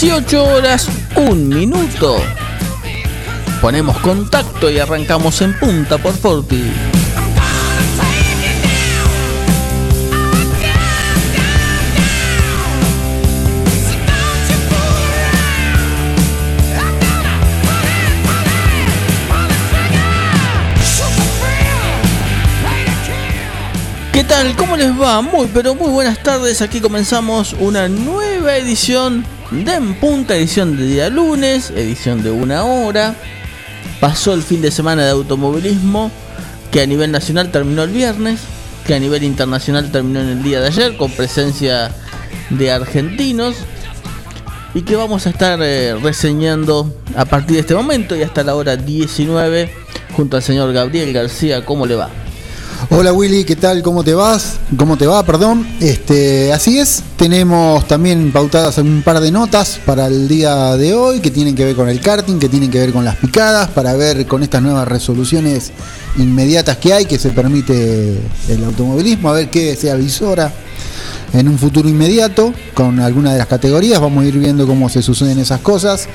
18 horas, un minuto. Ponemos contacto y arrancamos en punta por Forti. ¿Qué tal? ¿Cómo les va? Muy pero muy buenas tardes. Aquí comenzamos una nueva edición de Punta, edición de día lunes, edición de una hora. Pasó el fin de semana de automovilismo, que a nivel nacional terminó el viernes, que a nivel internacional terminó en el día de ayer, con presencia de argentinos. Y que vamos a estar eh, reseñando a partir de este momento y hasta la hora 19 junto al señor Gabriel García. ¿Cómo le va? Hola Willy, ¿qué tal? ¿Cómo te vas? ¿Cómo te va? Perdón. Este, así es, tenemos también pautadas un par de notas para el día de hoy que tienen que ver con el karting, que tienen que ver con las picadas, para ver con estas nuevas resoluciones inmediatas que hay que se permite el automovilismo, a ver qué se avisora en un futuro inmediato con alguna de las categorías. Vamos a ir viendo cómo se suceden esas cosas.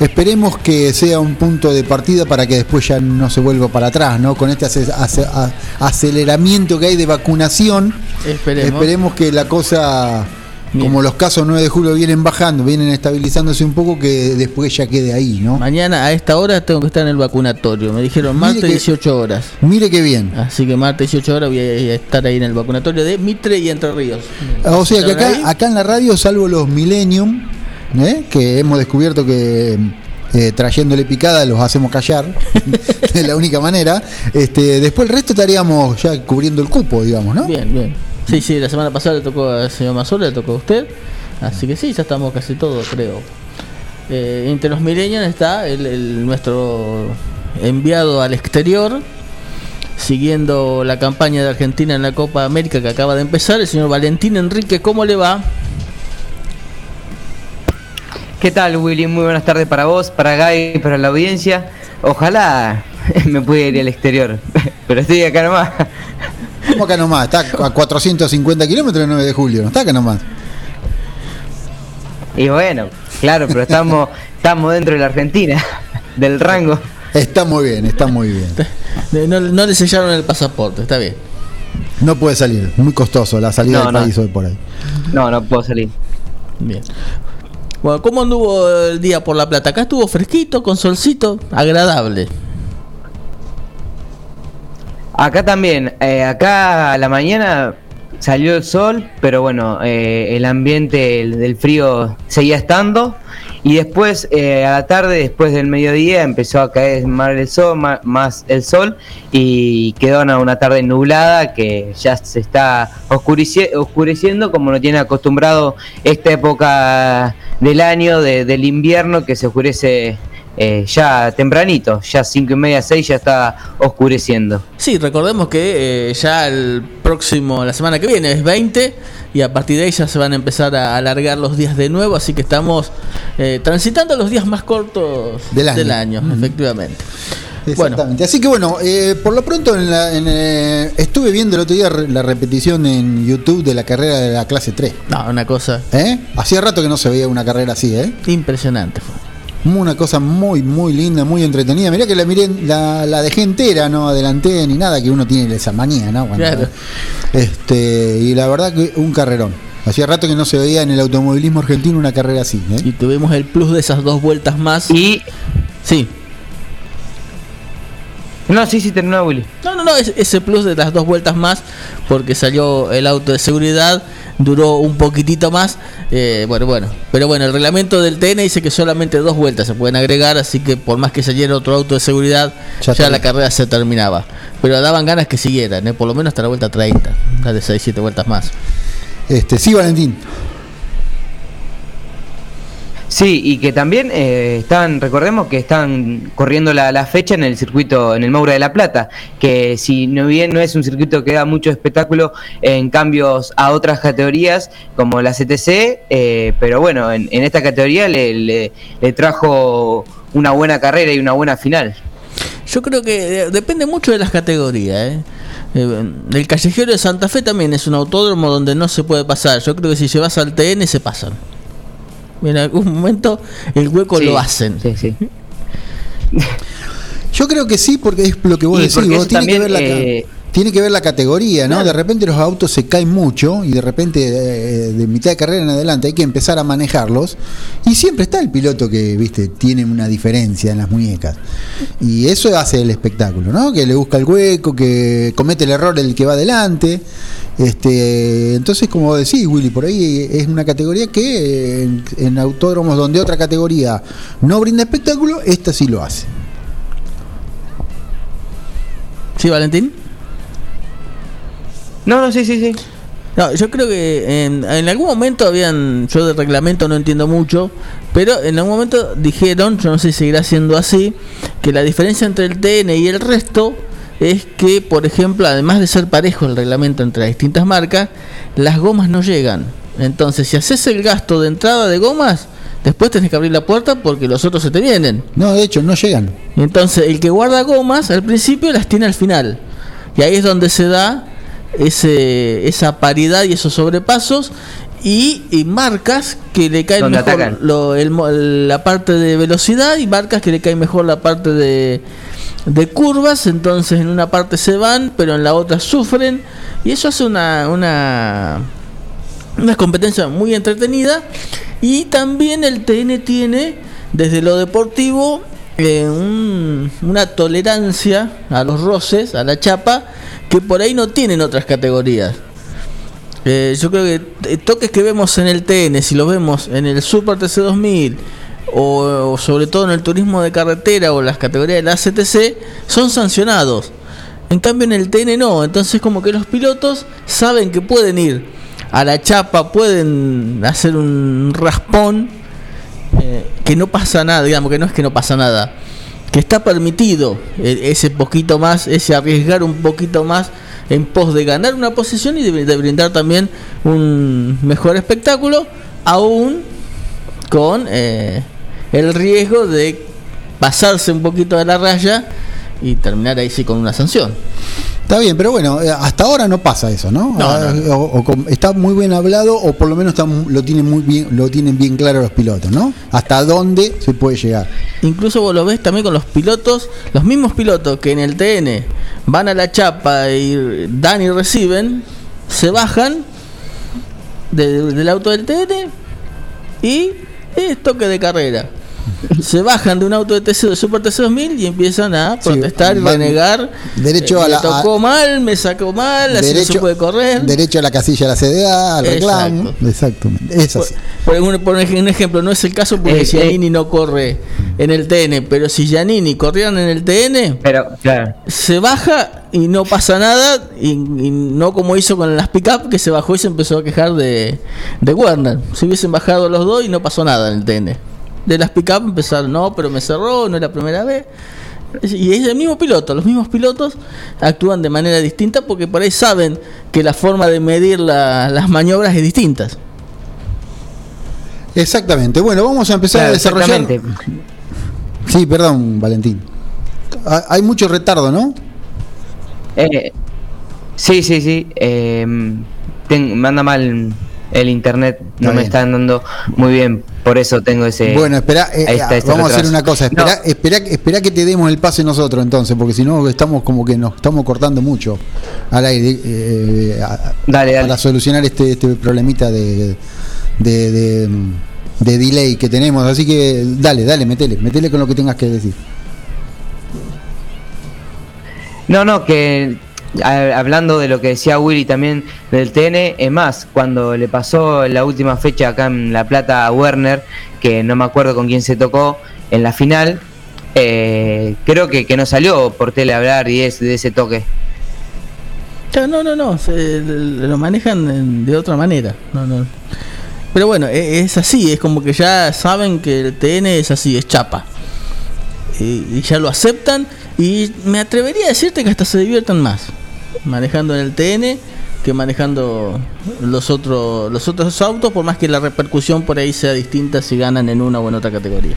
Esperemos que sea un punto de partida para que después ya no se vuelva para atrás, ¿no? Con este aceleramiento que hay de vacunación, Esperemos. esperemos que la cosa, Bien. como los casos 9 de julio vienen bajando, vienen estabilizándose un poco, que después ya quede ahí, ¿no? Mañana a esta hora tengo que estar en el vacunatorio. Me dijeron martes que- 18 horas. Mire qué bien. Así que martes 18 horas voy a estar ahí en el vacunatorio de Mitre y Entre Ríos. O sea que acá en la radio, salvo los Millennium, ¿eh? que hemos descubierto que eh, trayéndole picada los hacemos callar, de la única manera, este, después el resto estaríamos ya cubriendo el cupo, digamos, ¿no? Bien, bien. Sí, sí, la semana pasada le tocó al señor Mazola, le tocó a usted. Así que sí, ya estamos casi todos, creo. Eh, entre los millennials está el, el- nuestro enviado al exterior, siguiendo la campaña de Argentina en la Copa América que acaba de empezar, el señor Valentín Enrique. ¿Cómo le va? ¿Qué tal, Willy? Muy buenas tardes para vos, para Guy, para la audiencia. Ojalá me pudiera ir al exterior, pero estoy acá nomás. Como acá nomás, está a 450 kilómetros el 9 de julio, no está acá nomás. Y bueno, claro, pero estamos, estamos dentro de la Argentina, del rango. Está muy bien, está muy bien. No, no le sellaron el pasaporte, está bien. No puede salir, muy costoso la salida No, del no. país hoy por ahí. No, no puedo salir. Bien. Bueno, ¿cómo anduvo el día por La Plata? Acá estuvo fresquito, con solcito, agradable. Acá también, eh, acá a la mañana salió el sol, pero bueno, eh, el ambiente el- del frío seguía estando. Y después, eh, a la tarde, después del mediodía, empezó a caer más el sol, ma- más, el sol y quedó una, tarde nublada que ya se está oscureci- oscureciendo como no tiene acostumbrado esta época del año, de- del invierno, que se oscurece eh, ya tempranito, ya cinco y media, seis ya está oscureciendo. Sí, recordemos que eh, ya el próximo, la semana que viene es 20 y a partir de ahí ya se van a empezar a alargar los días de nuevo, así que estamos eh, transitando los días más cortos Del año. efectivamente. Bueno, Exactamente. Así que bueno, eh, por lo pronto en la- en, eh, estuve viendo el otro día la repetición en YouTube de la carrera de la clase 3. no, una cosa ¿eh? Hacía rato que no se veía una carrera así, ¿eh? impresionante. fue. Una cosa muy, muy linda, muy entretenida. Mirá que la miré, la, la dejé entera, no adelanté ni nada, que uno tiene esa manía, ¿no? Cuando- Claro. Este, y la verdad que un carrerón. Hacía rato que no se veía en el automovilismo argentino una carrera así, ¿eh? Y tuvimos el plus de esas dos vueltas más. Y. Sí. No, sí, sí, terminó Willy. No, no, no, es- ese plus de las dos vueltas más, porque salió el auto de seguridad, duró un poquitito más. eh, bueno, bueno, pero bueno, el reglamento del TN dice que solamente dos vueltas se pueden agregar, así que por más que saliera otro auto de seguridad, Ya la carrera se terminaba. Pero daban ganas que siguieran, eh, por lo menos hasta la vuelta 30, la de 6, 7 vueltas más. Este, sí, Valentín. Sí, y que también eh, están, recordemos que están corriendo la, la fecha en el circuito, en el Moura de la Plata, que si no bien no es un circuito que da mucho espectáculo en cambios a otras categorías como la CTC, eh, pero bueno, en, en esta categoría le, le- le trajo una buena carrera y una buena final. Yo creo que eh, depende mucho de las categorías. ¿eh? Eh, el callejero de Santa Fe también es un autódromo donde no se puede pasar. Yo creo que si llevas al TN se pasan. En algún momento el hueco Sí, lo hacen. Sí, sí. Yo creo que sí, porque es lo que vos Y decís. vos tiene, que ver la, eh, tiene que ver la categoría, ¿no? Claro. De repente los autos se caen mucho y de repente eh, de mitad de carrera en adelante hay que empezar a manejarlos. Y siempre está el piloto que, viste, tiene una diferencia en las muñecas. Y eso hace el espectáculo, ¿no? Que le busca el hueco, que comete el error el que va adelante. Este, entonces, como decís, Willy, por ahí es una categoría que en, en autódromos donde otra categoría no brinda espectáculo, esta sí lo hace. ¿Sí, Valentín? No, no, sí, sí, sí. No, yo creo que en, en algún momento habían, yo de reglamento no entiendo mucho, pero en algún momento dijeron, yo no sé si seguirá siendo así, que la diferencia entre el TN y el resto es que, por ejemplo, además de ser parejo el reglamento entre las distintas marcas, las gomas no llegan. Entonces, si haces el gasto de entrada de gomas, después tenés que abrir la puerta porque los otros se te vienen. No, de hecho, no llegan. Entonces el que guarda gomas al principio las tiene al final. Y ahí es donde se da ese, esa paridad y esos sobrepasos y, y marcas que le caen mejor lo- el la parte de velocidad y marcas que le cae mejor la parte de, de curvas. Entonces en una parte se van, pero en la otra sufren. Y eso hace una, una, una competencia muy entretenida. Y también el TN tiene, desde lo deportivo, eh, un- una tolerancia a los roces, a la chapa, que por ahí no tienen otras categorías. Eh, yo creo que eh, toques que vemos en el TN, si lo vemos en el Super TC2000 o, o sobre todo en el turismo de carretera o las categorías de la ACTC, son sancionados. En cambio en el TN no, entonces como que los pilotos saben que pueden ir a la chapa, pueden hacer un raspón, eh, que no pasa nada, digamos que no es que no pasa nada, que está permitido eh, ese poquito más, ese arriesgar un poquito más en pos de ganar una posición y de brindar también un mejor espectáculo, aún con eh, el riesgo de pasarse un poquito de la raya y terminar ahí sí con una sanción. Está bien, pero bueno, eh, hasta ahora no pasa eso, ¿no? No, Ah, no, O, o está muy bien hablado o por lo menos está lo tienen muy bien lo tienen bien claro los pilotos, ¿no? Hasta dónde se puede llegar. Incluso vos lo ves también con los pilotos, los mismos pilotos que en el TN van a la chapa y dan y reciben, se bajan de- del auto del TN y es toque de carrera. Se bajan de un auto de TC de Super TC 2000 y empiezan a Sí, protestar y renegar. derecho Eh, a me la- tocó mal, me sacó mal, así no se puede correr. derecho a la casilla de la CDA, al reclamo. Exacto. Exactamente. Es Por, así. por un, por un ejemplo, no es el caso porque Eh, Giannini no corre en el TN, pero si Giannini corrieran en el TN, Pero, claro. se baja y no pasa nada, y, y no como hizo con las pick-up, que se bajó y se empezó a quejar de, de Werner. Se hubiesen bajado los dos y no pasó nada en el TN. De las pick-up empezaron, no, pero me cerró, no es la primera vez. Y es el mismo piloto, los mismos pilotos actúan de manera distinta porque por ahí saben que la forma de medir la- las maniobras es distinta. Exactamente. Bueno, vamos a empezar Claro, a desarrollar. exactamente. Sí, perdón, Valentín. Ha- Hay mucho retardo, ¿no? Eh, sí, sí, sí. eh, me anda mal el internet, no Está me bien. está andando muy bien. Por eso tengo ese. bueno, espera, eh, está, eh, ese vamos a hacer una cosa, espera, No. espera, espera que te demos el pase nosotros entonces, porque si no estamos como que nos estamos cortando mucho al aire eh, a- Dale, dale. para solucionar este, este problemita de, de, de- de delay que tenemos, así que dale, dale, metele, metele con lo que tengas que decir. No, no, que hablando de lo que decía Willy también del TN, es más, cuando le pasó la última fecha acá en La Plata a Werner, que no me acuerdo con quién se tocó en la final, eh, creo que, que no salió por tele hablar y es de ese toque. No, no, no, se, lo manejan de otra manera. No, no. Pero bueno, e- es así, es como que ya saben que el TN es así, es chapa. Y ya lo aceptan y me atrevería a decirte que hasta se diviertan más manejando en el TN que manejando los otros los otros autos, por más que la repercusión por ahí sea distinta si ganan en una o en otra categoría.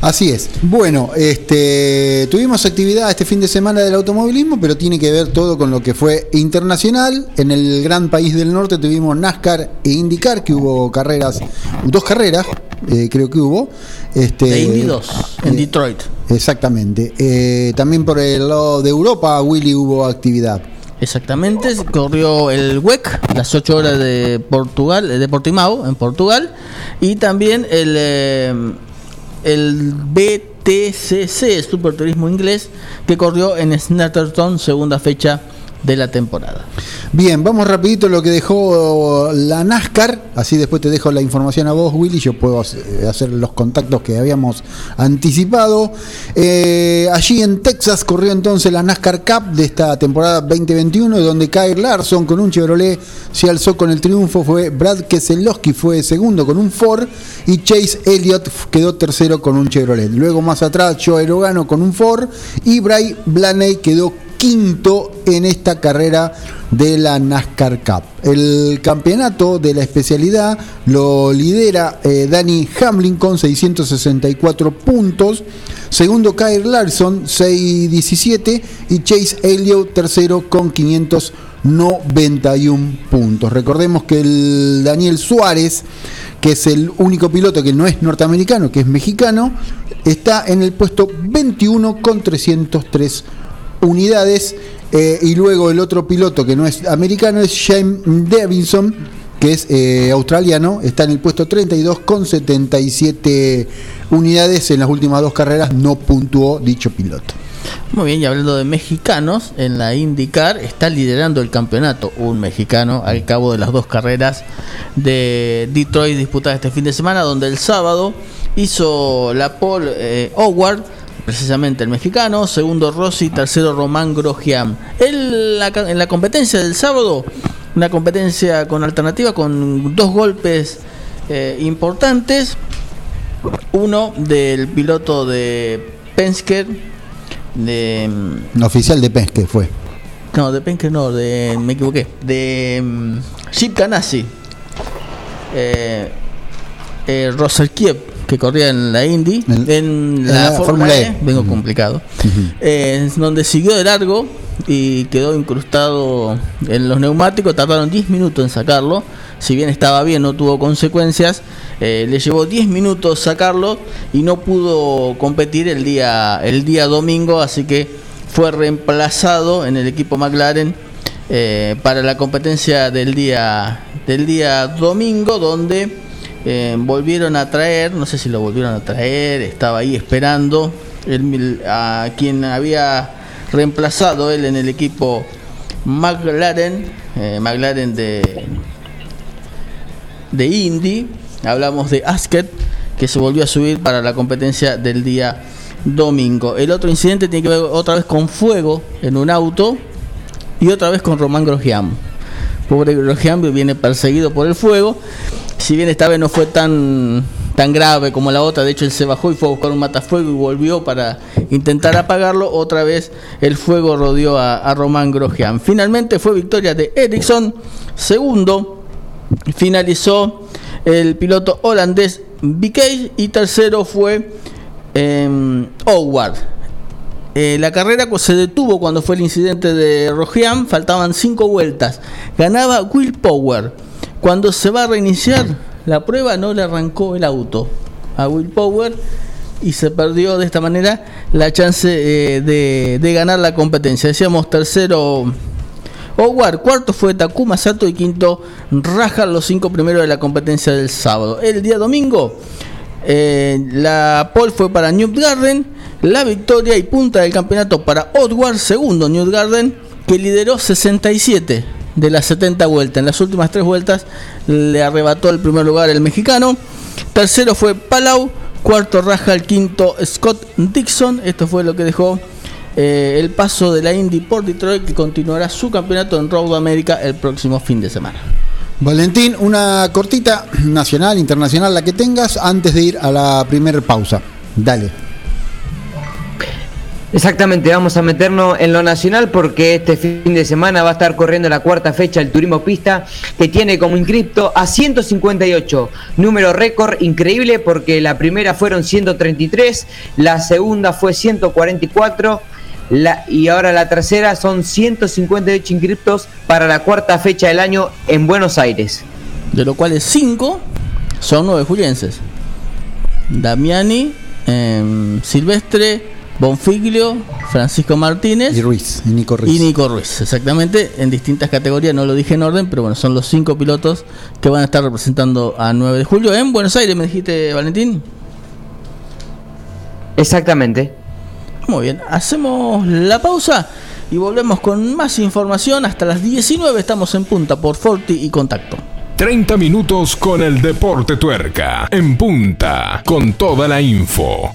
Así es. Bueno, este, tuvimos actividad este fin de semana del automovilismo, pero tiene que ver todo con lo que fue internacional. En el gran país del norte tuvimos NASCAR e IndyCar, que hubo carreras, dos carreras, eh, creo que hubo. Este, de Indy 2, en eh, Detroit. Exactamente. Eh, también por el lado de Europa, Willy, hubo actividad. Exactamente, corrió el WEC, las 8 horas de Portugal, de Portimao, en Portugal, y también el, el BTCC, Super Turismo Inglés, que corrió en Snatterton, segunda fecha de la temporada. Bien, vamos rapidito lo que dejó la NASCAR, así después te dejo la información a vos, Willy, yo puedo hacer los contactos que habíamos anticipado. Eh, allí en Texas corrió entonces la NASCAR Cup de esta temporada 2021, donde Kyle Larson con un Chevrolet se alzó con el triunfo, fue Brad Keselowski fue segundo con un Ford y Chase Elliott quedó tercero con un Chevrolet. Luego más atrás Joe Rogano con un Ford y Bray Blaney quedó quinto en esta carrera de la NASCAR Cup. El campeonato de la especialidad lo lidera eh, Danny Hamlin con 664 puntos, segundo Kyle Larson 617 y Chase Elliott tercero con 591 puntos. Recordemos que el Daniel Suárez, que es el único piloto que no es norteamericano, que es mexicano, está en el puesto 21 con 303 unidades. Eh, y luego el otro piloto que no es americano es James Davidson, que es eh, australiano, está en el puesto 32 con 77 unidades. En las últimas dos carreras no puntuó dicho piloto. Muy bien, y hablando de mexicanos, en la IndyCar está liderando el campeonato un mexicano al cabo de las dos carreras de Detroit disputadas este fin de semana, donde el sábado hizo la pole eh, Howard precisamente el mexicano, segundo Rossi, tercero Román Grosjean. En la, en la competencia del sábado, una competencia con alternativa, con dos golpes eh, importantes. Uno del piloto de Penske, de... Mm, oficial de Penske fue. No, de Penske no, de... me equivoqué. De um, Ganassi. Eh, eh, Kiev que corría en la Indy, en, la, Fórmula E, vengo complicado, eh, donde siguió de largo y quedó incrustado en los neumáticos, tardaron 10 minutos en sacarlo, si bien estaba bien, no tuvo consecuencias, eh, le llevó 10 minutos sacarlo y no pudo competir el día, el día domingo, así que fue reemplazado en el equipo McLaren eh, para la competencia del día, del día domingo, donde eh, volvieron a traer, no sé si lo volvieron a traer, estaba ahí esperando a quien había reemplazado él en el equipo McLaren, eh, McLaren de, de Indy, hablamos de Asket, que se volvió a subir para la competencia del día domingo. El otro incidente tiene que ver otra vez con fuego en un auto y otra vez con Román Grosjean. Pobre Grosjean viene perseguido por el fuego si bien esta vez no fue tan tan grave como la otra, de hecho él se bajó y fue a buscar un matafuego y volvió para intentar apagarlo, otra vez el fuego rodeó a, Román Grosjean. Finalmente fue victoria de Ericsson, segundo finalizó el piloto holandés BK y tercero fue eh, Howard. La carrera se detuvo cuando fue el incidente de Rojean, faltaban cinco vueltas. Ganaba Will Power cuando se va a reiniciar la prueba no le arrancó el auto a Will Power y se perdió de esta manera la chance eh, de, ganar la competencia. Decíamos tercero Howard, cuarto fue Takuma Sato y quinto Raja, los cinco primeros de la competencia del sábado. El día domingo eh, la pole fue para Newt Garden, la victoria y punta del campeonato para Odward, segundo Newt Garden, que lideró 67 de las 70 vueltas. En las últimas tres vueltas le arrebató el primer lugar el mexicano. Tercero fue Palau. Cuarto raja el quinto Scott Dixon. Esto fue lo que dejó eh, el paso de la Indy por Detroit que continuará su campeonato en Road America el próximo fin de semana. Valentín, una cortita nacional, internacional, la que tengas antes de ir a la primera pausa. Dale. Exactamente, vamos a meternos en lo nacional porque este fin de semana va a estar corriendo la cuarta fecha el Turismo Pista que tiene como inscripto a 158, número récord increíble porque la primera fueron 133, la segunda fue 144 la, y ahora la tercera son 158 inscriptos para la cuarta fecha del año en Buenos Aires. De lo cuales 5 son nueve julienses. Damiani, em, Silvestre, Bonfiglio, Francisco Martínez Y Ruiz, y Nico Ruiz. y Nico Ruiz, exactamente, en distintas categorías, no lo dije en orden, pero bueno, son los cinco pilotos que van a estar representando a 9 de julio en Buenos Aires, me dijiste, Valentín. Exactamente. Muy bien, hacemos la pausa y volvemos con más información. Hasta las 19 estamos en punta por Forti y Contacto. 30 minutos con el deporte tuerca. En punta, con toda la info.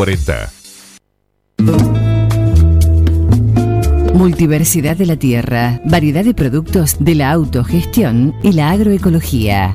2040. Multiversidad de la tierra, variedad de productos de la autogestión y la agroecología.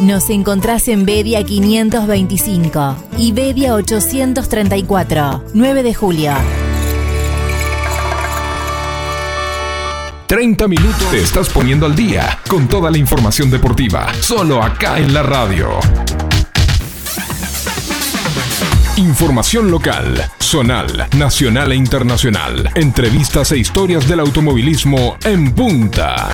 Nos encontrás en Bedia 525 y Bedia 834, 9 de julio. 30 minutos te estás poniendo al día con toda la información deportiva, solo acá en la radio. Información local, zonal, nacional e internacional. Entrevistas e historias del automovilismo en punta.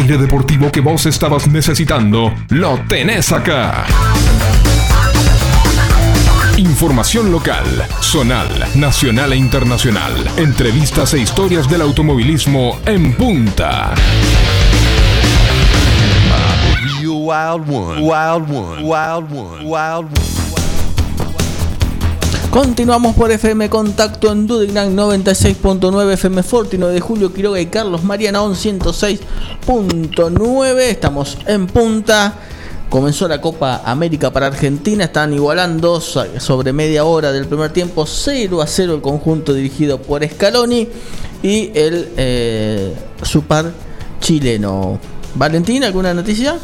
Aire deportivo que vos estabas necesitando, lo tenés acá. Información local, zonal, nacional e internacional. Entrevistas e historias del automovilismo en punta. You wild one, wild one, wild one, wild one. Continuamos por FM Contacto en Dudignan 96.9 FM Forti 9 de Julio Quiroga y Carlos Mariana 106.9 Estamos en punta Comenzó la Copa América para Argentina Están igualando so- sobre media hora del primer tiempo 0 a 0 el conjunto dirigido por Scaloni Y el eh, Super chileno Valentín, ¿alguna noticia?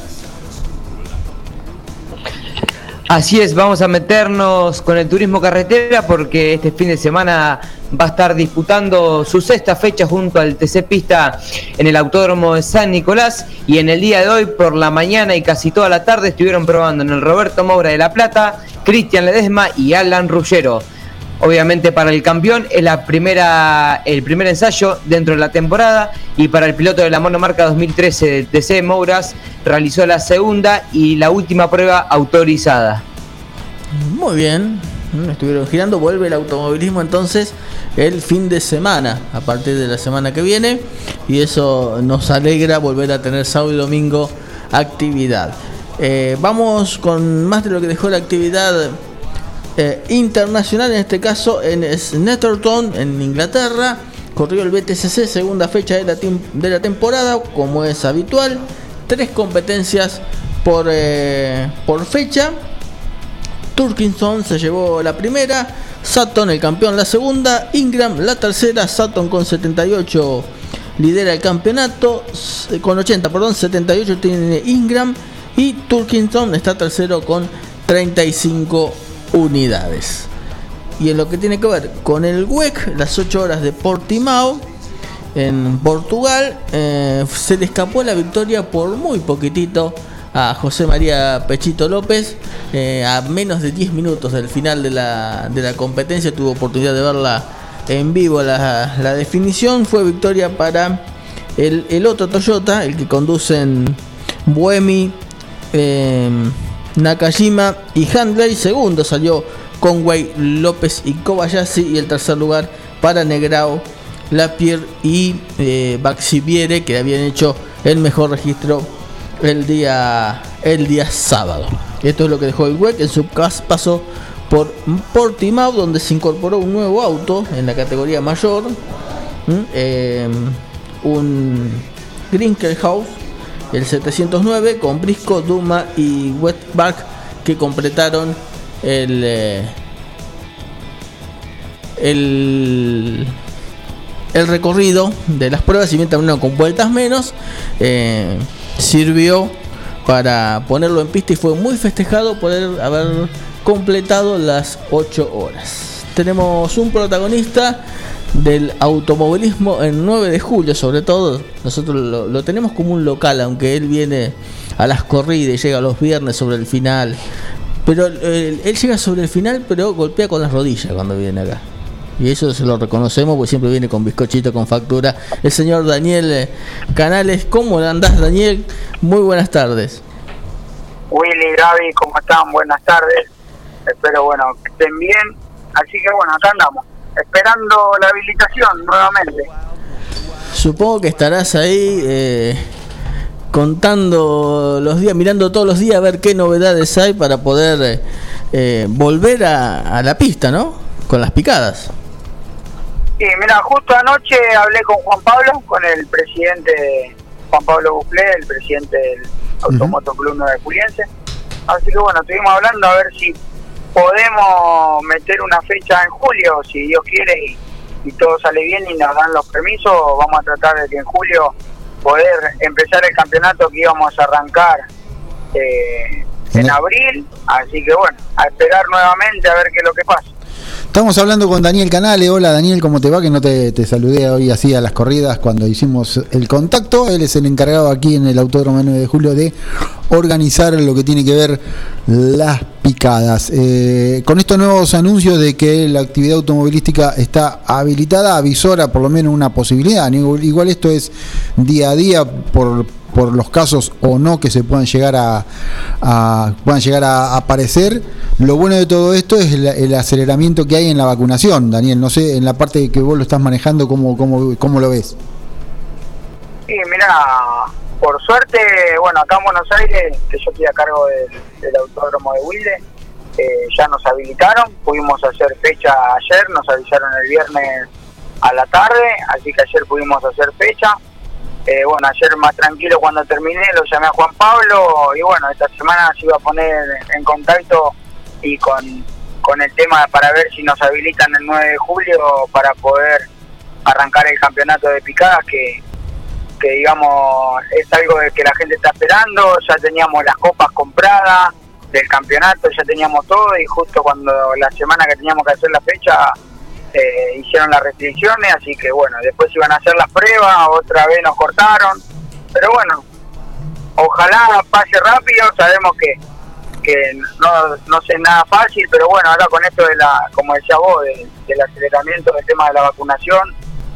Así es, vamos a meternos con el turismo carretera porque este fin de semana va a estar disputando su sexta fecha junto al TC Pista en el Autódromo de San Nicolás y en el día de hoy por la mañana y casi toda la tarde estuvieron probando en el Roberto Moura de La Plata, Cristian Ledesma y Alan Ruggero. Obviamente para el campeón es la primera, el primer ensayo dentro de la temporada y para el piloto de la monomarca 2013 del TC Mouras realizó la segunda y la última prueba autorizada. Muy bien, estuvieron girando, vuelve el automovilismo entonces el fin de semana, a partir de la semana que viene, y eso nos alegra volver a tener sábado y domingo actividad. Eh, vamos con más de lo que dejó la actividad eh, internacional, en este caso en Snetterton, en Inglaterra. Corrió el BTCC, segunda fecha de la, temporada, como es habitual. Tres competencias por, eh, por fecha. Turkinson se llevó la primera, Sutton el campeón la segunda, Ingram la tercera, Sutton con 78 lidera el campeonato, s- con 80, perdón, 78 tiene Ingram y Turkinson está tercero con 35 unidades. Y en lo que tiene que ver con el WEC, las 8 horas de Portimao en Portugal, eh, se le escapó la victoria por muy poquitito a José María Pechito López. eh, a menos de 10 minutos del final de la, de la competencia, tuvo oportunidad de verla en vivo la, la definición. Fue victoria para el, el otro Toyota, el que conducen Buemi, eh, Nakajima y Handley. Segundo salió Conway, López y Kobayashi. Y el tercer lugar para Negrao, Lapierre y eh, Baxiviere, que habían hecho el mejor registro el día, el día sábado. Esto es lo que dejó el WEC en su cas- paso por Portimao, donde se incorporó un nuevo auto en la categoría mayor. Eh, un Grinkelhaus, el 709, con Brisco, Duma y Westbach, que completaron el, eh, el, el recorrido de las pruebas, si bien también con vueltas menos, eh, sirvió para ponerlo en pista y fue muy festejado poder haber completado las 8 horas. Tenemos un protagonista del automovilismo en 9 de julio, sobre todo. Nosotros lo, lo tenemos como un local, aunque él viene a las corridas y llega los viernes sobre el final. Pero eh, él llega sobre el final, pero golpea con las rodillas cuando viene acá. Y eso se lo reconocemos porque siempre viene con bizcochito, con factura. El señor Daniel eh, Canales, ¿cómo andás Daniel? Muy buenas tardes. Willy, Gaby, ¿cómo están? Buenas tardes. Espero, bueno, que estén bien. Así que, bueno, acá andamos. Esperando la habilitación nuevamente. Supongo que estarás ahí eh, contando los días, mirando todos los días a ver qué novedades hay para poder eh, volver a, a la pista, ¿no? Con las picadas. Sí, mira, justo anoche hablé con Juan Pablo, con el presidente Juan Pablo Buclé, el presidente del Automoto Club 9 Juliense. Así que bueno, estuvimos hablando a ver si podemos meter una fecha en julio, si Dios quiere y, y todo sale bien y nos dan los permisos, vamos a tratar de que en julio poder empezar el campeonato que íbamos a arrancar eh, en abril. Así que bueno, a esperar nuevamente a ver qué es lo que pasa. Estamos hablando con Daniel Canale. Hola Daniel, ¿cómo te va? Que no te, te saludé hoy así a las corridas cuando hicimos el contacto. Él es el encargado aquí en el Autódromo 9 de Julio de organizar lo que tiene que ver las picadas. Eh, con estos nuevos anuncios de que la actividad automovilística está habilitada, avisora por lo menos una posibilidad. igual esto es día a día por por los casos o no que se puedan llegar a, a- puedan llegar a aparecer. Lo bueno de todo esto es el, el aceleramiento que hay en la vacunación, Daniel. No sé, en la parte que vos lo estás manejando, ¿cómo, cómo, cómo lo ves? Sí, mira, por suerte, bueno, acá en Buenos Aires, que yo estoy a cargo del, del autódromo de Wilde, eh, ya nos habilitaron, pudimos hacer fecha ayer, nos avisaron el viernes a la tarde, así que ayer pudimos hacer fecha. Eh, bueno, ayer más tranquilo cuando terminé, lo llamé a Juan Pablo y bueno, esta semana se iba a poner en contacto y con, con el tema para ver si nos habilitan el 9 de julio para poder arrancar el campeonato de picadas que, que digamos es algo que la gente está esperando, ya teníamos las copas compradas del campeonato, ya teníamos todo y justo cuando la semana que teníamos que hacer la fecha eh, hicieron las restricciones, así que bueno, después iban a hacer las pruebas, otra vez nos cortaron, pero bueno, ojalá pase rápido, sabemos que que no, no es nada fácil, pero bueno, ahora con esto de la, como decía vos, de- del aceleramiento del tema de la vacunación,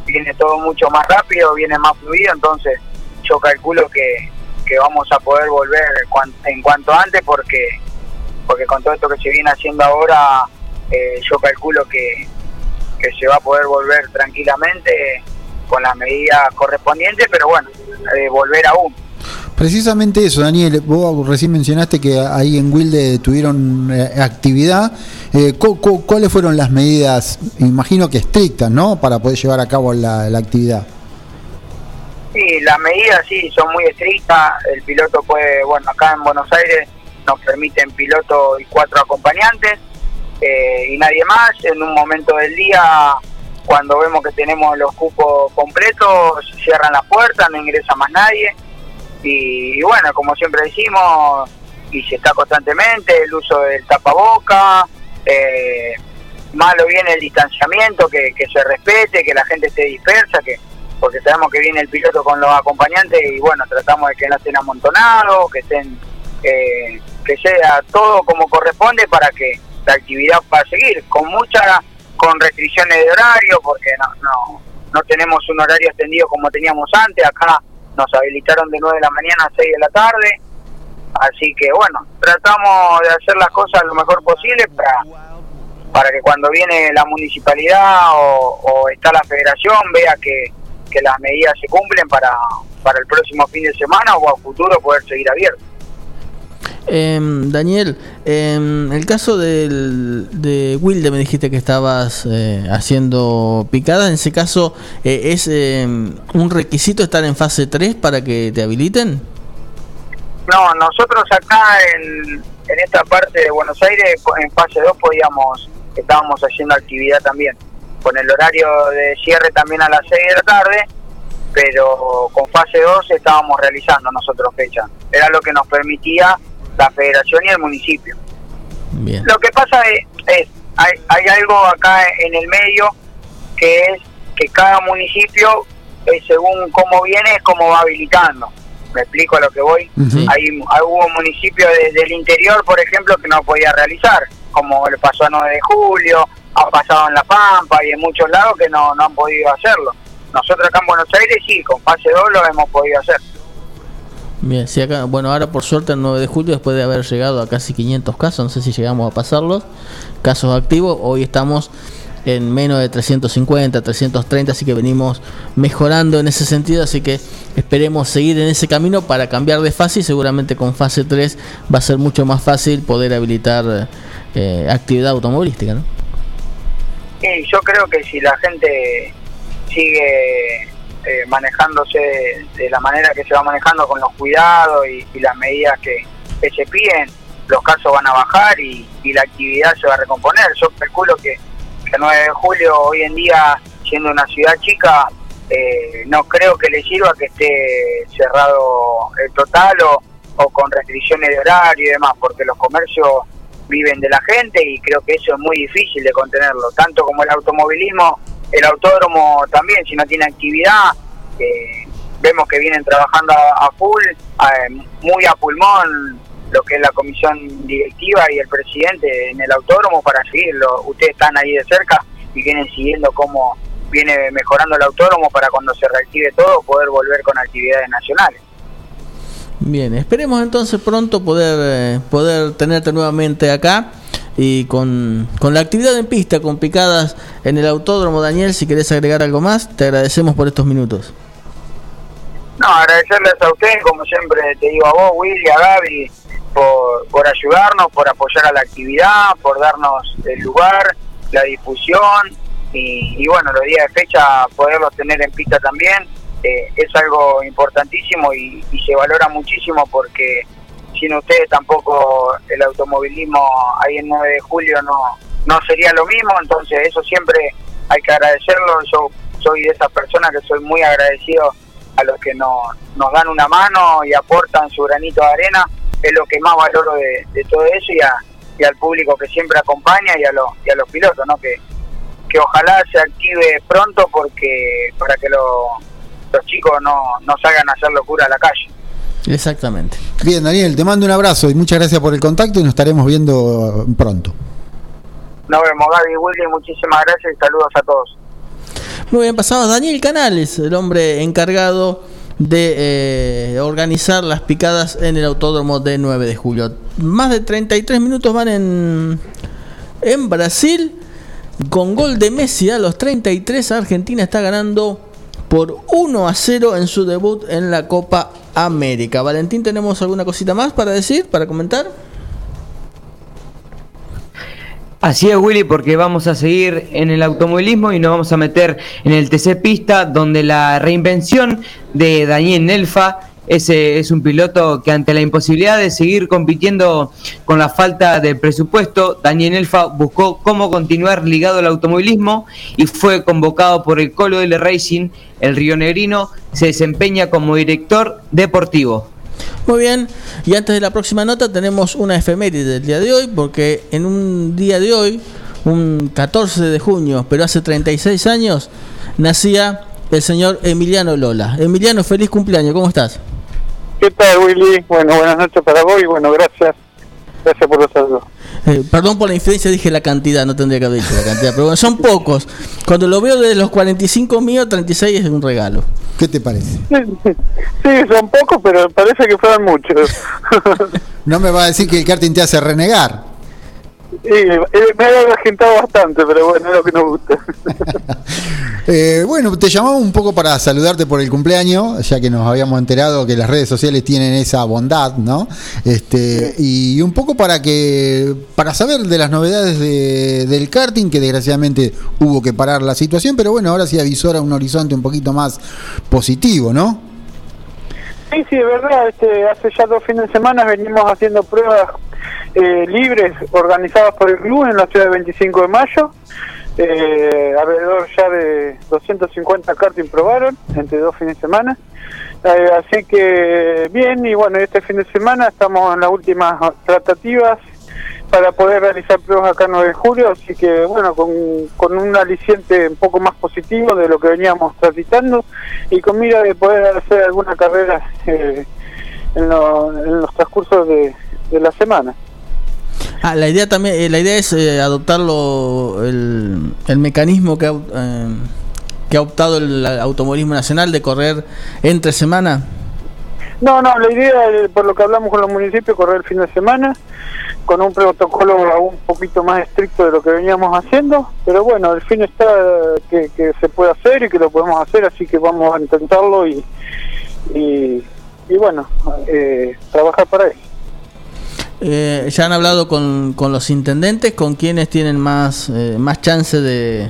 viene todo mucho más rápido, viene más fluido, entonces yo calculo que, que vamos a poder volver cuan- en cuanto antes porque porque con todo esto que se viene haciendo ahora, eh, yo calculo que, que se va a poder volver tranquilamente con las medidas correspondientes, pero bueno, eh, volver aún. Precisamente eso, Daniel, vos recién mencionaste que ahí en Wilde tuvieron eh, actividad. Eh, cu- cu- ¿Cuáles fueron las medidas, imagino que estrictas, ¿no? Para poder llevar a cabo la, la actividad. Sí, las medidas sí son muy estrictas. El piloto puede, bueno, acá en Buenos Aires nos permiten piloto y cuatro acompañantes eh, y nadie más. En un momento del día, cuando vemos que tenemos los cupos completos, cierran las puertas, no ingresa más nadie. Y, bueno, como siempre decimos, y se está constantemente, el uso del tapaboca, eh, malo viene el distanciamiento, que, que se respete, que la gente esté dispersa, que porque sabemos que viene el piloto con los acompañantes y bueno, tratamos de que no estén amontonados, que estén, eh, que sea todo como corresponde para que la actividad pueda seguir, con mucha, con restricciones de horario, porque no, no, no tenemos un horario extendido como teníamos antes, acá nos habilitaron de 9 de la mañana a 6 de la tarde, así que bueno, tratamos de hacer las cosas lo mejor posible para para que cuando viene la municipalidad o, o está la federación vea que, que las medidas se cumplen para, para el próximo fin de semana o a futuro poder seguir abierto. Em, Daniel, em, el caso del, de Wilde me dijiste que estabas eh, haciendo picada, en ese caso eh, es em, un requisito estar en fase 3 para que te habiliten. No, nosotros acá en, en esta parte de Buenos Aires, en fase 2 podíamos, estábamos haciendo actividad también, con el horario de cierre también a las 6 de la tarde, pero con fase 2 estábamos realizando nosotros fecha. Era lo que nos permitía la federación y el municipio. Bien. Lo que pasa es, es hay, hay algo acá en el medio que es que cada municipio, eh, según cómo viene, es como va habilitando. ¿Me explico a lo que voy? Hay, hay- hubo municipios desde el interior, por ejemplo, que no podía realizar, como le pasó a 9 de julio, ha pasado en La Pampa y en muchos lados que no, no han podido hacerlo. Nosotros acá en Buenos Aires sí, con fase 2 lo hemos podido hacer. Bien, sí, acá, bueno, ahora por suerte el 9 de julio, después de haber llegado a casi 500 casos, no sé si llegamos a pasarlos, casos activos, hoy estamos en menos de 350, 330, así que venimos mejorando en ese sentido, así que esperemos seguir en ese camino para cambiar de fase y seguramente con fase 3 va a ser mucho más fácil poder habilitar eh, actividad automovilística, ¿no? Y yo creo que si la gente sigue eh, manejándose de, la manera que se va manejando con los cuidados y, las medidas que, se piden, los casos van a bajar y, y la actividad se va a recomponer. Yo calculo que, que 9 de julio hoy en día, siendo una ciudad chica, eh, no creo que le sirva que esté cerrado el total o, o con restricciones de horario y demás, porque los comercios viven de la gente y creo que eso es muy difícil de contenerlo, tanto como el automovilismo, el autódromo también, si no tiene actividad, eh, vemos que vienen trabajando a, full, eh, muy a pulmón lo que es la comisión directiva y el presidente en el autódromo para seguirlo. Ustedes están ahí de cerca y vienen siguiendo cómo viene mejorando el autódromo para cuando se reactive todo poder volver con actividades nacionales. Bien, esperemos entonces pronto poder, eh, poder tenerte nuevamente acá y con, con la actividad en pista, con picadas en el autódromo. Daniel, si querés agregar algo más, te agradecemos por estos minutos. No, agradecerles a ustedes, como siempre te digo a vos, Willy, a Gaby, por, por ayudarnos, por apoyar a la actividad, por darnos el lugar, la difusión y, y bueno, los días de fecha poderlos tener en pista también eh, es algo importantísimo y, y se valora muchísimo porque sin ustedes tampoco el automovilismo ahí en 9 de julio no, no sería lo mismo, entonces eso siempre hay que agradecerlo, yo soy de esas personas que soy muy agradecido a los que nos, nos dan una mano y aportan su granito de arena, es lo que más valoro de, todo eso y, a- al público que siempre acompaña y a, los y a los pilotos, ¿no? que, que ojalá se active pronto porque para que lo- los chicos no, no salgan a hacer locura a la calle. Exactamente. Bien, Daniel, te mando un abrazo y muchas gracias por el contacto y nos estaremos viendo pronto. Nos vemos, Gaby Willy, muchísimas gracias y saludos a todos. Muy bien, pasamos Daniel Canales, el hombre encargado de eh, organizar las picadas en el autódromo de 9 de julio. Más de 33 minutos van en, en Brasil. Con gol de Messi a los 33, Argentina está ganando por 1 a 0 en su debut en la Copa América. Valentín, ¿tenemos alguna cosita más para decir, para comentar? Así es, Willy, porque vamos a seguir en el automovilismo y nos vamos a meter en el TC Pista, donde la reinvención de Daniel Nelfa ese es un piloto que ante la imposibilidad de seguir compitiendo con la falta de presupuesto, Daniel Nelfa buscó cómo continuar ligado al automovilismo y fue convocado por el Colo L Racing, el Río Negrino, se desempeña como director deportivo. Muy bien, y antes de la próxima nota tenemos una efeméride del día de hoy, porque en un día de hoy, un 14 de junio, pero hace 36 años, nacía el señor Emiliano Lola. Emiliano, feliz cumpleaños, ¿cómo estás? ¿Qué tal, Willy? Bueno, buenas noches para vos y bueno, gracias. Gracias por los saludos. Eh, perdón por la infidencia, dije la cantidad, no tendría que haber dicho la cantidad, pero bueno, son pocos. Cuando lo veo de los 45 míos, 36 es un regalo. ¿Qué te parece? Sí, son pocos, pero parece que fueron muchos. No me va a decir que el karting te hace renegar. Sí, eh, me ha agentado bastante, pero bueno, es lo que nos gusta. Eh, bueno, te llamaba un poco para saludarte por el cumpleaños, ya que nos habíamos enterado que las redes sociales tienen esa bondad, ¿no? Este, y un poco para que para saber de las novedades de- del karting, que desgraciadamente hubo que parar la situación, pero bueno, ahora sí avisora un horizonte un poquito más positivo, ¿no? Sí, sí, es verdad. Este, hace ya dos fines de semana venimos haciendo pruebas eh, libres organizadas por el club en la ciudad de 25 de mayo. Eh, alrededor ya de 250 karting probaron entre dos fines de semana. Eh, así que bien, y bueno, este fin de semana estamos en las últimas tratativas para poder realizar pruebas acá en 9 de julio, así que bueno, con, con un aliciente un poco más positivo de lo que veníamos transitando y con mira de poder hacer alguna carrera eh, en, lo- en los transcursos de, de la semana. Ah, la idea también, eh, la idea es eh, adoptarlo el, el mecanismo que ha, eh, que ha optado el automovilismo nacional de correr entre semana. No, no, la idea, eh, por lo que hablamos con los municipios, correr el fin de semana con un protocolo un poquito más estricto de lo que veníamos haciendo, pero bueno, el fin está eh, que, que se puede hacer y que lo podemos hacer, así que vamos a intentarlo y, y, y bueno, eh, trabajar para eso. Eh, ya han hablado con, con los intendentes, con quienes tienen más eh, más chance de,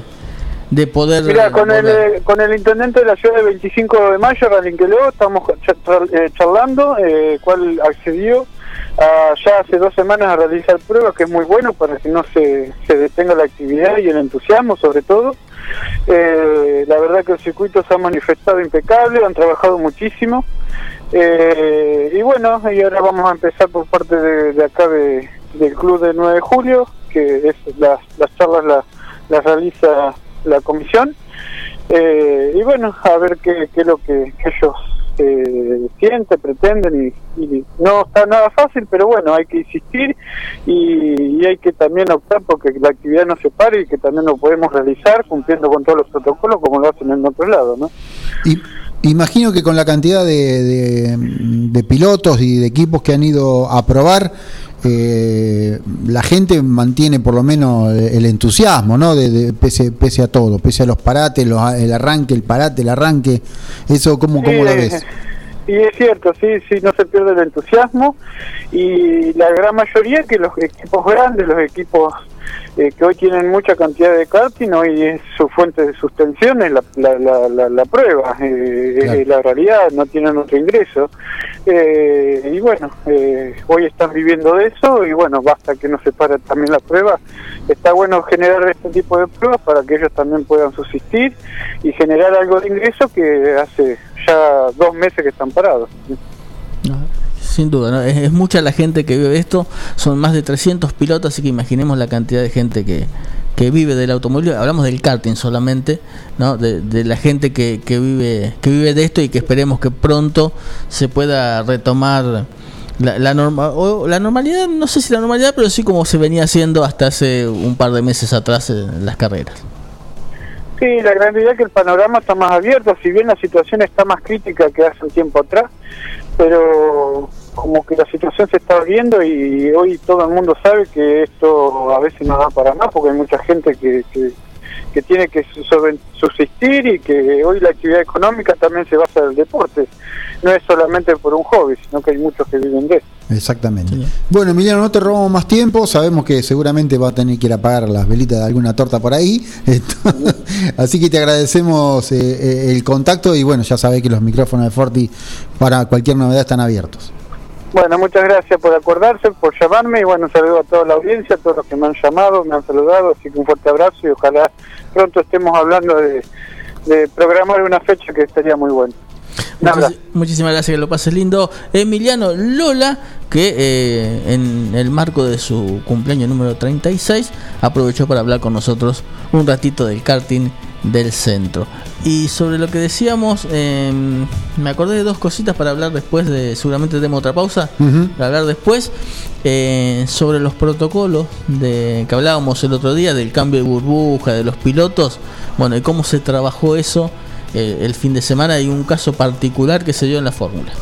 de poder. Mira, con el, volver? eh, con el intendente de la ciudad de 25 de mayo, Ralinqueleo, estamos eh, charlando, eh, cual accedió a, ya hace dos semanas a realizar pruebas, que es muy bueno para que no se, se detenga la actividad y el entusiasmo sobre todo. Eh, la verdad que el circuito se ha manifestado impecable, han trabajado muchísimo. Eh, y bueno, y ahora vamos a empezar por parte de, de acá de, del club de 9 de julio, que es las, las charlas las las realiza la comisión. Eh, y bueno, a ver qué, qué es lo que, ellos eh, sienten, pretenden. Y, no está nada fácil, pero bueno, hay que insistir y, y hay que también optar porque la actividad no se pare y que también lo podemos realizar cumpliendo con todos los protocolos como lo hacen en otros lados, ¿no? Imagino que con la cantidad de, de, de pilotos y de equipos que han ido a probar, eh, la gente mantiene por lo menos el entusiasmo, ¿no? De, pese, pese a todo, pese a los parates, los- el arranque, el parate, el arranque. Eso, ¿cómo, cómo lo ves? Y es cierto, sí, sí, no se pierde el entusiasmo y la gran mayoría que los equipos grandes, los equipos eh, que hoy tienen mucha cantidad de karting, hoy es su fuente de sustención es la, la, la, la- la prueba, eh, Claro. es la realidad, no tienen otro ingreso. Eh, y bueno, eh, hoy están viviendo de eso y bueno, basta que no se pare también la prueba. Está bueno generar este tipo de pruebas para que ellos también puedan subsistir y generar algo de ingreso que hace ya dos meses que están parados. Sin duda, ¿no? es, mucha la gente que vive esto, son más de 300 pilotos, así que imaginemos la cantidad de gente que, que vive del automóvil, hablamos del karting solamente, ¿no? de, de la gente que, que, vive, que vive de esto y que esperemos que pronto se pueda retomar la, la, norma, o la normalidad, no sé si la normalidad, pero sí como se venía haciendo hasta hace un par de meses atrás en las carreras. Sí, la gran realidad es que el panorama está más abierto, si bien la situación está más crítica que hace un tiempo atrás, pero como que la situación se está abriendo y hoy todo el mundo sabe que esto a veces no da para más porque hay mucha gente que, que, que tiene que subsistir y que hoy la actividad económica también se basa en el deporte, no es solamente por un hobby, sino que hay muchos que viven de eso. Exactamente. Bueno, Emiliano, no te robamos más tiempo. Sabemos que seguramente va a tener que ir a pagar las velitas de alguna torta por ahí. Así que te agradecemos eh, eh, el contacto y bueno, ya sabés que los micrófonos de Forti para cualquier novedad están abiertos. Bueno, muchas gracias por acordarse, por llamarme y bueno, un saludo a toda la audiencia, a todos los que me han llamado, me han saludado, así que un fuerte abrazo y ojalá pronto estemos hablando de, de programar una fecha que estaría muy. Muchis- muchísimas gracias, que lo pases lindo. Emiliano Lola, que eh, en el marco de su cumpleaños número 36 aprovechó para hablar con nosotros un ratito del karting del centro. Y sobre lo que decíamos, eh, me acordé de dos cositas para hablar después de, seguramente tenemos otra pausa, para hablar después, eh, sobre los protocolos de que hablábamos el otro día del cambio de burbuja, de los pilotos, bueno, y cómo se trabajó eso eh, el fin de semana y un caso particular que se dio en la fórmula.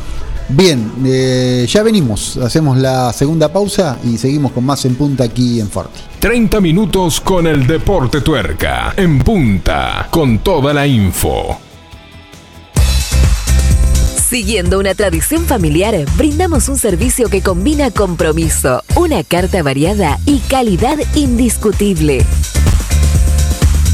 Bien, eh, ya venimos. Hacemos la segunda pausa y seguimos con más en punta aquí en Forti. 30 minutos con el Deporte Tuerca. En punta. Con toda la info. Siguiendo una tradición familiar, brindamos un servicio que combina compromiso, una carta variada y calidad indiscutible.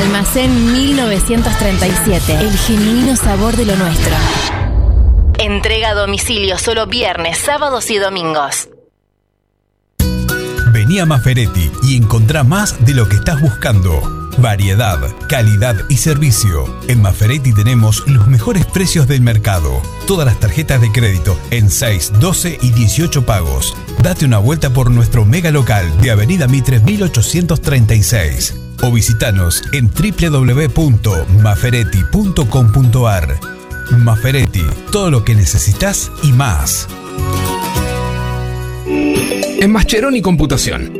Almacén 1937. El genuino sabor de lo nuestro. Entrega a domicilio solo viernes, sábados y domingos. Vení a Maferetti y encontrá más de lo que estás buscando. Variedad, calidad y servicio. En Maferetti tenemos los mejores precios del mercado. Todas las tarjetas de crédito en 6, 12 y 18 pagos. Date una vuelta por nuestro mega local de Avenida Mitre 1836 o visitanos en www.maferetti.com.ar. Maferetti, todo lo que necesitas y más. En Mascheroni Computación,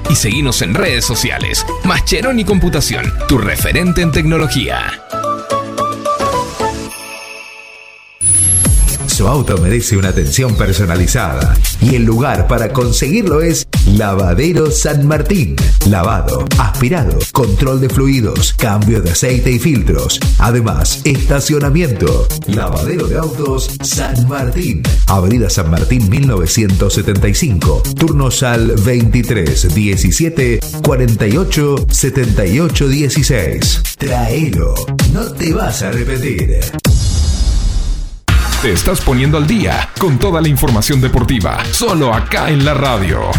y seguinos en redes sociales. Mascheroni Computación, tu referente en tecnología. Su auto merece una atención personalizada y el lugar para conseguirlo es Lavadero San Martín. Lavado, aspirado, control de fluidos, cambio de aceite y filtros. Además, estacionamiento. Lavadero de autos San Martín. Avenida San Martín 1975. Turnos al 23 17 48 78 16. Traelo. No te vas a arrepentir. Te estás poniendo al día con toda la información deportiva, solo acá en la radio.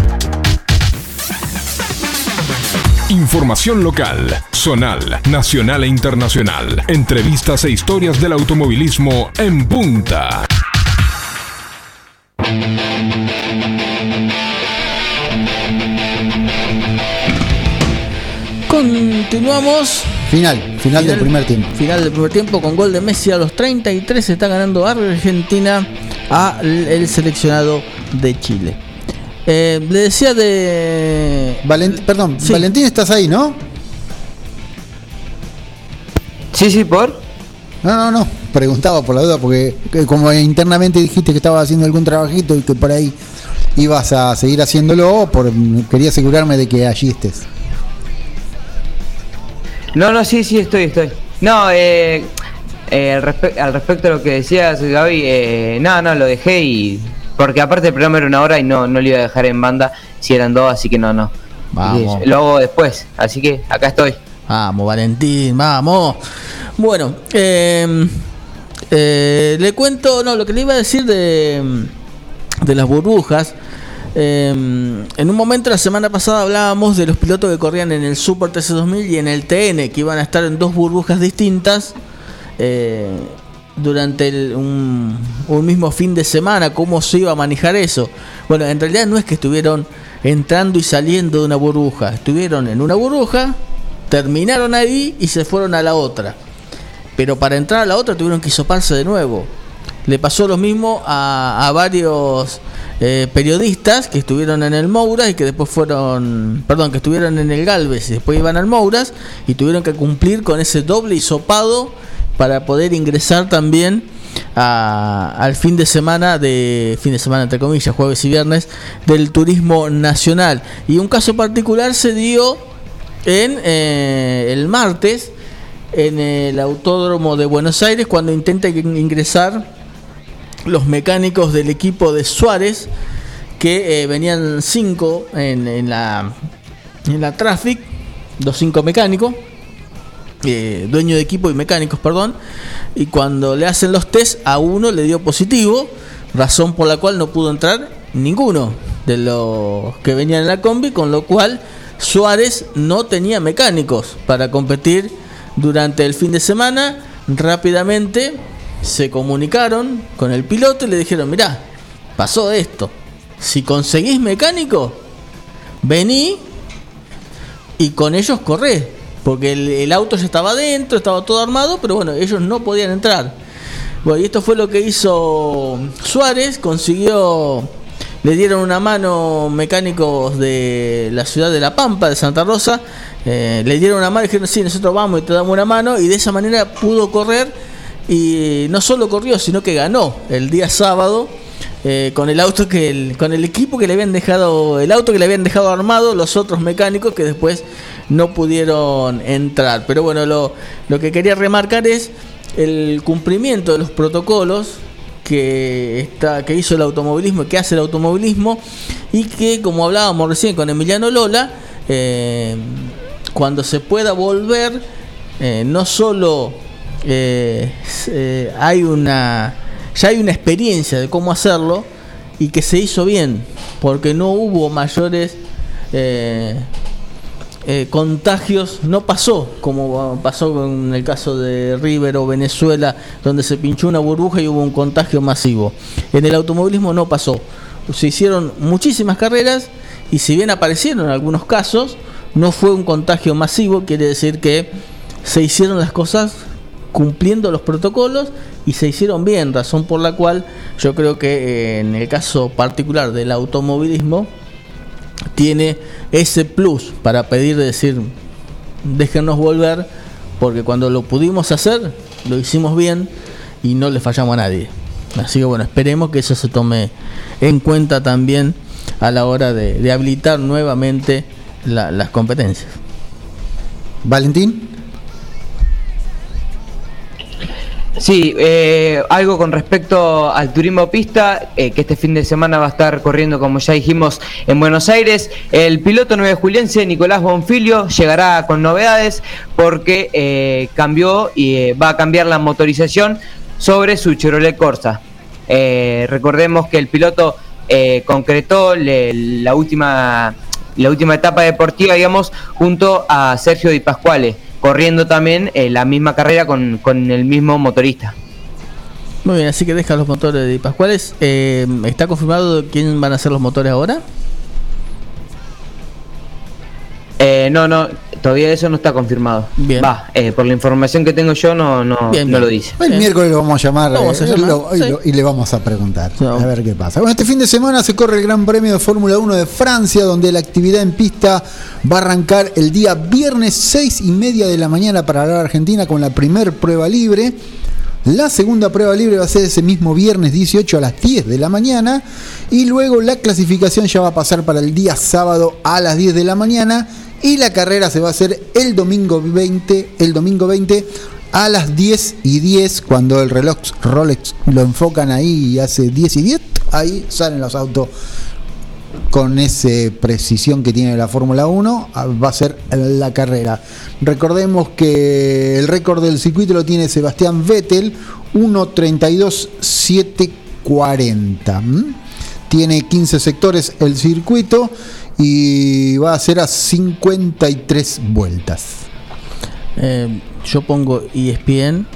Información local, zonal, nacional e internacional. Entrevistas e historias del automovilismo en punta. Continuamos. Final, final, del primer tiempo. Final del primer tiempo con gol de Messi a los 33 está ganando Argentina a el seleccionado de Chile. Eh, le decía de. perdón, Valentín, estás ahí, ¿no? Sí, sí, por. No, no, no. Preguntaba por la duda porque que como internamente dijiste que estabas haciendo algún trabajito y que por ahí ibas a seguir haciéndolo, por, quería asegurarme de que allí estés. No, no, sí, sí, estoy, estoy. No, eh, eh, al, respe- al respecto a lo que decías, Gaby, eh, no, no, lo dejé y. Porque aparte el programa era una hora y no, no lo iba a dejar en banda si eran dos, así que no, no. Vamos. Lo hago después, así que acá estoy. Vamos, Valentín, vamos. Bueno, eh, eh, le cuento, no, lo que le iba a decir de, de las burbujas. eh, en un momento la semana pasada hablábamos de los pilotos que corrían en el Super TC 2000 y en el TN, que iban a estar en dos burbujas distintas eh, durante el- un, mismo fin de semana, cómo se iba a manejar eso. Bueno, en realidad no es que estuvieron entrando y saliendo de una burbuja, estuvieron en una burbuja, terminaron ahí y se fueron a la otra. Pero para entrar a la otra tuvieron que hisoparse de nuevo. Le pasó lo mismo a, a varios eh, periodistas que estuvieron en el Mouras y que después fueron, perdón, que estuvieron en el Galvez y después iban al Mouras y tuvieron que cumplir con ese doble hisopado para poder ingresar también a- al fin de semana de fin de semana entre comillas jueves y viernes del turismo nacional. Y un caso particular se dio en eh, el martes en el autódromo de Buenos Aires cuando intenta in- ingresar los mecánicos del equipo de Suárez que eh, venían cinco en, en la en la traffic los cinco mecánicos eh, dueño de equipo y mecánicos perdón y cuando le hacen los test a uno le dio positivo razón por la cual no pudo entrar ninguno de los que venían en la combi con lo cual Suárez no tenía mecánicos para competir durante el fin de semana. Rápidamente se comunicaron con el piloto y le dijeron mirá pasó esto. Si conseguís mecánico vení y con ellos corré porque el, el auto ya estaba adentro, estaba todo armado, pero bueno, ellos no podían entrar. Bueno, y esto fue lo que hizo Suárez, consiguió, le dieron una mano mecánicos de la ciudad de La Pampa, de Santa Rosa, eh, le dieron una mano y dijeron, sí, nosotros vamos y te damos una mano, y de esa manera pudo correr, y no solo corrió, sino que ganó el día sábado eh, con el auto que con el equipo que le habían dejado, el auto que le habían dejado armado los otros mecánicos que después no pudieron entrar. Pero bueno, lo, lo que quería remarcar es el cumplimiento de los protocolos que está que hizo el automovilismo, que hace el automovilismo y que como hablábamos recién con Emiliano Lola, eh, cuando se pueda volver, eh, no solo eh, hay una ya hay una experiencia de cómo hacerlo y que se hizo bien, porque no hubo mayores eh, contagios, no pasó como pasó con el caso de River o Venezuela, donde se pinchó una burbuja y hubo un contagio masivo. En el automovilismo no pasó. Se hicieron muchísimas carreras y si bien aparecieron algunos casos, no fue un contagio masivo, quiere decir que se hicieron las cosas cumpliendo los protocolos y se hicieron bien, razón por la cual yo creo que eh, en el caso particular del automovilismo tiene ese plus para pedir decir déjenos volver porque cuando lo pudimos hacer lo hicimos bien y no le fallamos a nadie. Así que bueno esperemos que eso se tome en cuenta también a la hora de, habilitar nuevamente la- las competencias. Valentín Sí, eh, algo con respecto al turismo pista, eh, que este fin de semana va a estar corriendo, como ya dijimos, en Buenos Aires. El piloto 9 juliense Nicolás Bonfilio llegará con novedades porque eh, cambió y eh, va a cambiar la motorización sobre su Chevrolet Corsa. Eh, recordemos que el piloto concretó le- la última la última etapa deportiva, digamos, junto a Sergio Di Pasquale, corriendo también eh, la misma carrera con, con el mismo motorista. muy bien así que deja los motores de Pascuales Eh, está confirmado quién van a ser los motores ahora Eh, no, no, todavía eso no está confirmado. Va, eh, por la información que tengo yo no, no, Bien, no bien. lo dice. El miércoles lo vamos a llamar Lo vamos a eh, llamar, lo- y, sí. lo- y le vamos a preguntar a ver qué pasa. Bueno, este fin de semana se corre el Gran Premio de Fórmula 1 de Francia, donde la actividad en pista va a arrancar el día viernes 6 y media de la mañana para la Argentina con la primer prueba libre. La segunda prueba libre va a ser ese mismo viernes 18 a las 10 de la mañana. Y luego la clasificación ya va a pasar para el día sábado a las 10 de la mañana. Y la carrera se va a hacer el domingo 20, el domingo 20 a las 10 y 10, cuando el reloj Rolex lo enfocan ahí y hace 10 y 10, ahí salen los autos con esa precisión que tiene la Fórmula 1, ah, va a ser la carrera. Recordemos que el récord del circuito lo tiene Sebastián Vettel, 1.32.740. ¿m? Tiene 15 sectores el circuito y va a ser a 53 vueltas. Eh, yo pongo ESPN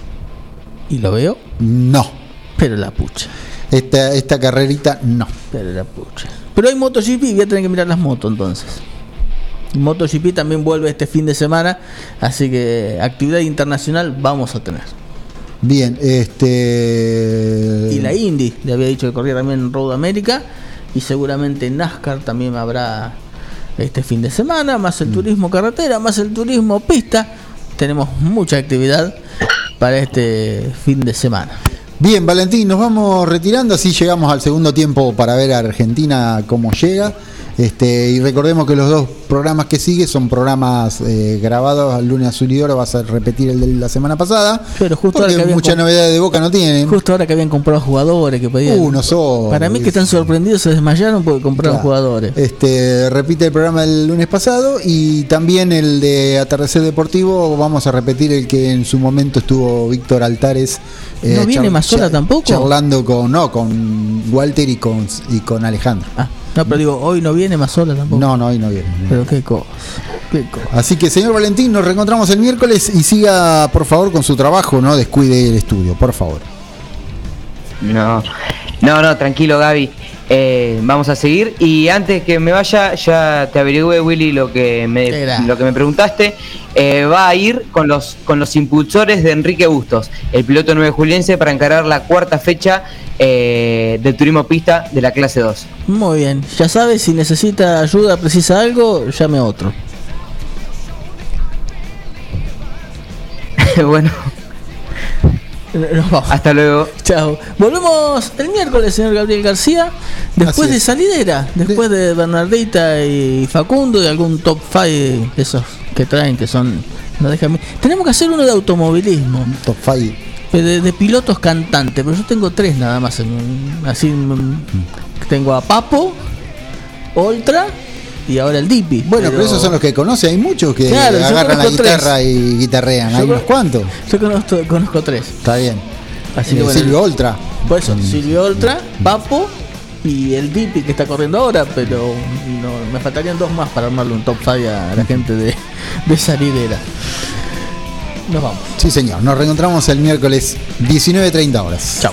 y lo veo. No. Pero la pucha. Esta, esta carrerita no. Pero la pucha. Pero hay MotoGP, voy a tener que mirar las motos entonces. MotoGP también vuelve este fin de semana, así que actividad internacional vamos a tener. Bien, este. Y la Indy, le había dicho que corría también en Road America, y seguramente NASCAR también habrá este fin de semana, más el turismo carretera, más el turismo pista. Tenemos mucha actividad para este fin de semana. Bien, Valentín, nos vamos retirando, así llegamos al segundo tiempo para ver a Argentina cómo llega. Este, y recordemos que los dos programas que sigue son programas eh, grabados al lunes azul y oro, vas a repetir el de la semana pasada. Pero justo ahora porque que habían mucha novedad de boca no tienen. Justo ahora que habían comprado jugadores que pedían. Uno solo. Para mí que están sorprendidos, se desmayaron porque compraron Claro. jugadores. Este, repite el programa del lunes pasado y también el de Atardecer Deportivo. Vamos a repetir el que en su momento estuvo Víctor Altares. eh, ¿No viene Mazzola tampoco? Charlando con, no, con Walter y con, y con Alejandro. Ah, no, pero digo, hoy no viene más sola tampoco. No, no, hoy no viene. Pero qué cosa. Qué cosa. Así que, señor Valentín, nos reencontramos el miércoles y siga, por favor, con su trabajo, no descuide el estudio, por favor. No, no, no, tranquilo Gaby. Eh, vamos a seguir. Y antes que me vaya ya te averigüé Willy lo que me lo que me preguntaste. Eh, va a ir con los con los impulsores de Enrique Bustos el piloto 9 juliense para encarar la cuarta fecha eh, del turismo pista de la clase 2 Muy bien, ya sabes, si necesita ayuda, precisa algo, llame a otro. bueno Nos vamos. Hasta luego. Chao. Volvemos el miércoles, señor Gabriel García. Después de salidera. Después de Bernardita y Facundo y algún top 5 de esos que traen que son. No déjame. Tenemos que hacer uno de automovilismo. Top 5. De, de pilotos cantantes, pero yo tengo tres nada más. así mm, tengo a Papo, Ultra y ahora el Dipi. Bueno, pero esos son los que conoce. Hay muchos que Claro, agarran la tres. guitarra y guitarrean. Yo Hay unos cuantos. Yo conozco, conozco tres. Está bien. Así Eh, que bueno. Silvio Ultra. Por eso, Silvio Ultra, Papo y el Dipi que está corriendo ahora, pero no, me faltarían dos más para armarle un top 5 a la gente de, de salidera. Nos vamos. Sí, señor. Nos reencontramos el miércoles 19.30 horas. Chao.